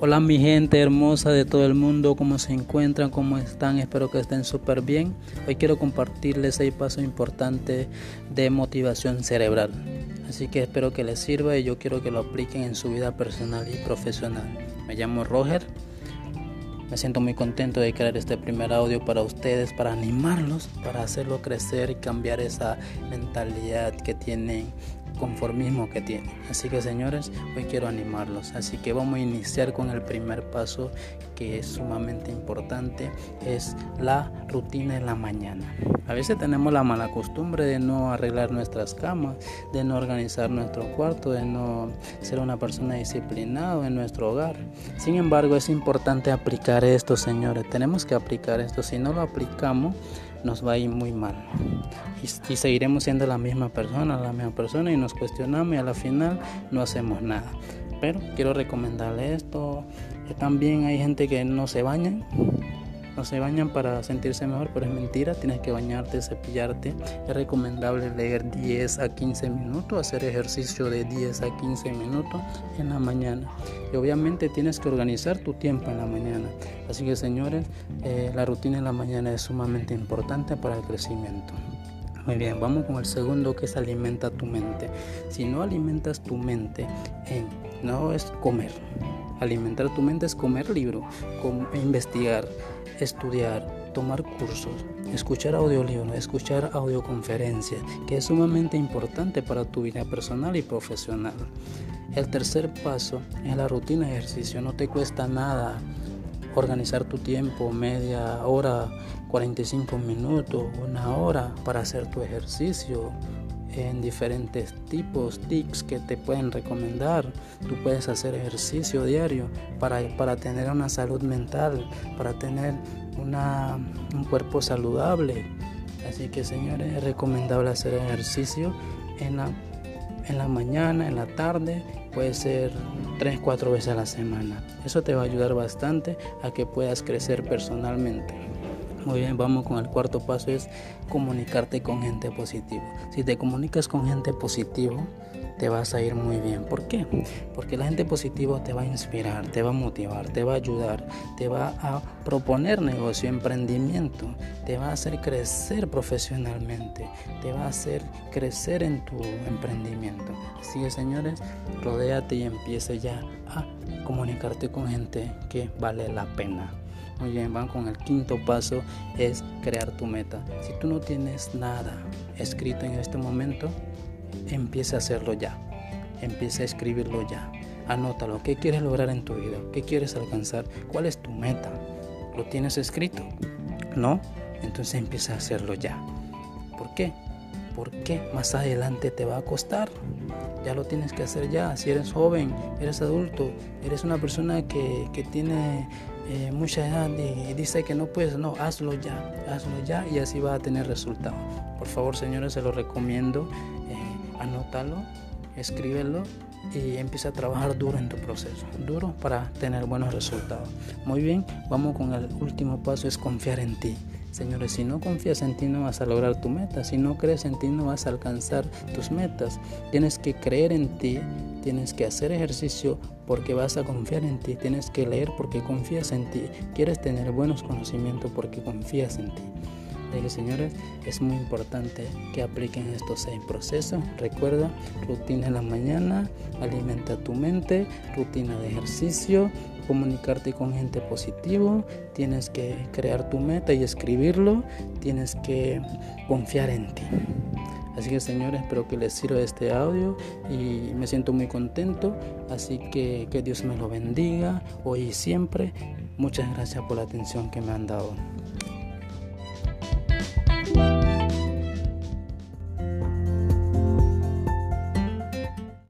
Hola mi gente hermosa de todo el mundo, ¿cómo se encuentran? ¿Cómo están? Espero que estén súper bien. Hoy quiero compartirles seis pasos importantes de motivación cerebral. Así que espero que les sirva y yo quiero que lo apliquen en su vida personal y profesional. Me llamo Roger. Me siento muy contento de crear este primer audio para ustedes, para animarlos, para hacerlo crecer y cambiar esa mentalidad que tienen conformismo que tiene. Así que señores, hoy quiero animarlos. Así que vamos a iniciar con el primer paso que es sumamente importante, es la rutina en la mañana. A veces tenemos la mala costumbre de no arreglar nuestras camas, de no organizar nuestro cuarto, de no ser una persona disciplinada en nuestro hogar. Sin embargo, es importante aplicar esto, señores. Tenemos que aplicar esto. Si no lo aplicamos, nos va a ir muy mal. Y, seguiremos siendo la misma persona, la misma persona y nos cuestionamos y a la final no hacemos nada. Pero quiero recomendarle esto. También hay gente que no se baña no se bañan para sentirse mejor, pero es mentira, tienes que bañarte, cepillarte. Es recomendable leer 10 a 15 minutos, hacer ejercicio de 10 a 15 minutos en la mañana. Y obviamente tienes que organizar tu tiempo en la mañana. Así que señores, eh, la rutina en la mañana es sumamente importante para el crecimiento. Muy bien, vamos con el segundo que es alimenta tu mente. Si no alimentas tu mente, no es comer. Alimentar tu mente es comer libro, investigar, estudiar, tomar cursos, escuchar audiolibros, escuchar audioconferencias, que es sumamente importante para tu vida personal y profesional. El tercer paso es la rutina de ejercicio. No te cuesta nada organizar tu tiempo, media hora, 45 minutos, una hora para hacer tu ejercicio en diferentes tipos, tics que te pueden recomendar. Tú puedes hacer ejercicio diario para, para tener una salud mental, para tener una, un cuerpo saludable. Así que señores, es recomendable hacer ejercicio en la, en la mañana, en la tarde, puede ser 3, 4 veces a la semana. Eso te va a ayudar bastante a que puedas crecer personalmente. Muy bien, vamos con el cuarto paso, es comunicarte con gente positiva. Si te comunicas con gente positiva, te vas a ir muy bien. ¿Por qué? Porque la gente positiva te va a inspirar, te va a motivar, te va a ayudar, te va a proponer negocio, emprendimiento, te va a hacer crecer profesionalmente, te va a hacer crecer en tu emprendimiento. Así que señores, rodéate y empiece ya a comunicarte con gente que vale la pena. Muy bien, van con el quinto paso, es crear tu meta. Si tú no tienes nada escrito en este momento, empieza a hacerlo ya. Empieza a escribirlo ya. Anótalo. ¿Qué quieres lograr en tu vida? ¿Qué quieres alcanzar? ¿Cuál es tu meta? ¿Lo tienes escrito? ¿No? Entonces empieza a hacerlo ya. ¿Por qué? Porque más adelante te va a costar. Ya lo tienes que hacer ya. Si eres joven, eres adulto, eres una persona que, que tiene eh, mucha y dice que no puedes, no, hazlo ya, hazlo ya y así va a tener resultado. Por favor, señores, se lo recomiendo, eh, anótalo, escríbelo y empieza a trabajar duro en tu proceso, duro para tener buenos resultados. Muy bien, vamos con el último paso, es confiar en ti. Señores, si no confías en ti no vas a lograr tu meta, si no crees en ti no vas a alcanzar tus metas. Tienes que creer en ti, tienes que hacer ejercicio porque vas a confiar en ti, tienes que leer porque confías en ti, quieres tener buenos conocimientos porque confías en ti. Así señores, es muy importante que apliquen estos seis procesos. Recuerda, rutina en la mañana, alimenta tu mente, rutina de ejercicio, comunicarte con gente positivo, tienes que crear tu meta y escribirlo, tienes que confiar en ti. Así que señores, espero que les sirva este audio y me siento muy contento. Así que que Dios me lo bendiga hoy y siempre. Muchas gracias por la atención que me han dado.